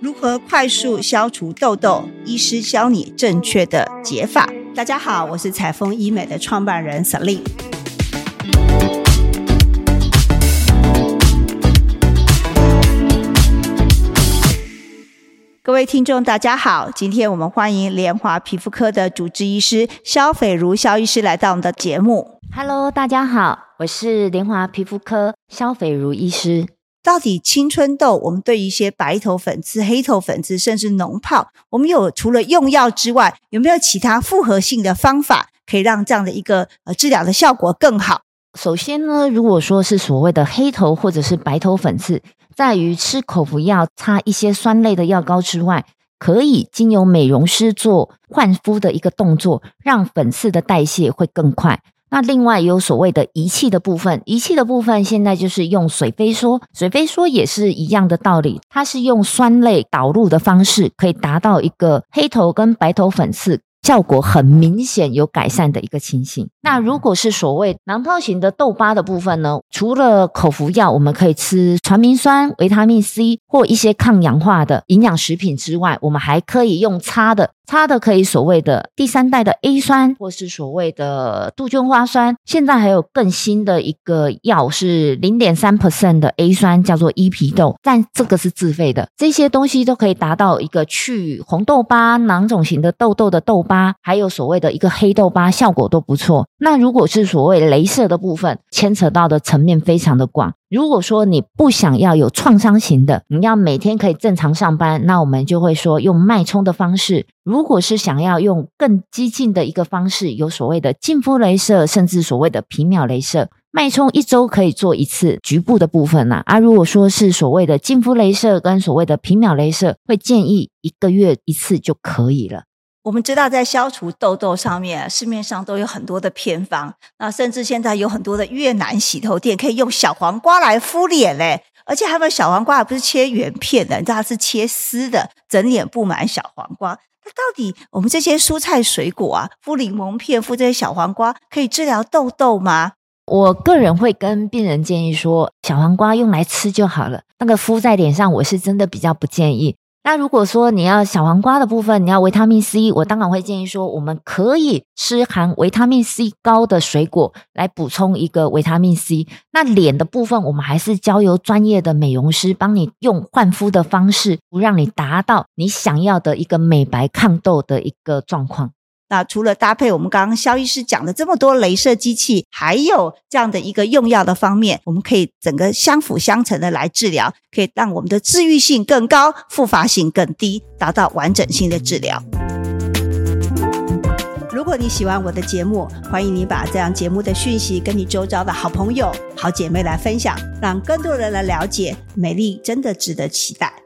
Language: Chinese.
如何快速消除痘痘？医师教你正确的解法。大家好，我是彩丰医美的创办人 Celine。各位听众，大家好，今天我们欢迎联华皮肤科的主治医师肖斐如肖医师来到我们的节目。Hello，大家好，我是联华皮肤科肖斐如医师。到底青春痘，我们对于一些白头粉刺、黑头粉刺，甚至脓疱，我们有除了用药之外，有没有其他复合性的方法，可以让这样的一个呃治疗的效果更好？首先呢，如果说是所谓的黑头或者是白头粉刺，在于吃口服药、擦一些酸类的药膏之外，可以经由美容师做焕肤的一个动作，让粉刺的代谢会更快。那另外有所谓的仪器的部分，仪器的部分现在就是用水飞梭，水飞梭也是一样的道理，它是用酸类导入的方式，可以达到一个黑头跟白头粉刺效果很明显有改善的一个情形。那如果是所谓囊泡型的痘疤的部分呢，除了口服药，我们可以吃传明酸、维他命 C 或一些抗氧化的营养食品之外，我们还可以用擦的。它的可以所谓的第三代的 A 酸，或是所谓的杜鹃花酸。现在还有更新的一个药是零点三 percent 的 A 酸，叫做伊皮豆，但这个是自费的。这些东西都可以达到一个去红痘疤、囊肿型的痘痘的痘疤，还有所谓的一个黑痘疤，效果都不错。那如果是所谓镭射的部分，牵扯到的层面非常的广。如果说你不想要有创伤型的，你要每天可以正常上班，那我们就会说用脉冲的方式。如果是想要用更激进的一个方式，有所谓的净肤镭射，甚至所谓的皮秒镭射，脉冲一周可以做一次局部的部分呐、啊。如果说是所谓的净肤镭射跟所谓的皮秒镭射，会建议一个月一次就可以了。我们知道，在消除痘痘上面，市面上都有很多的偏方，那甚至现在有很多的越南洗头店可以用小黄瓜来敷脸嘞，而且他们小黄瓜还不是切圆片的，你知道它是切丝的，整脸布满小黄瓜。那到底我们这些蔬菜水果啊，敷柠檬片、敷这些小黄瓜，可以治疗痘痘吗？我个人会跟病人建议说，小黄瓜用来吃就好了，那个敷在脸上，我是真的比较不建议。那如果说你要小黄瓜的部分，你要维他命 C，我当然会建议说，我们可以吃含维他命 C 高的水果来补充一个维他命 C。那脸的部分，我们还是交由专业的美容师帮你用焕肤的方式，不让你达到你想要的一个美白抗痘的一个状况。那除了搭配我们刚刚肖医师讲的这么多镭射机器，还有这样的一个用药的方面，我们可以整个相辅相成的来治疗，可以让我们的治愈性更高，复发性更低，达到完整性的治疗。如果你喜欢我的节目，欢迎你把这样节目的讯息跟你周遭的好朋友、好姐妹来分享，让更多人来了解美丽真的值得期待。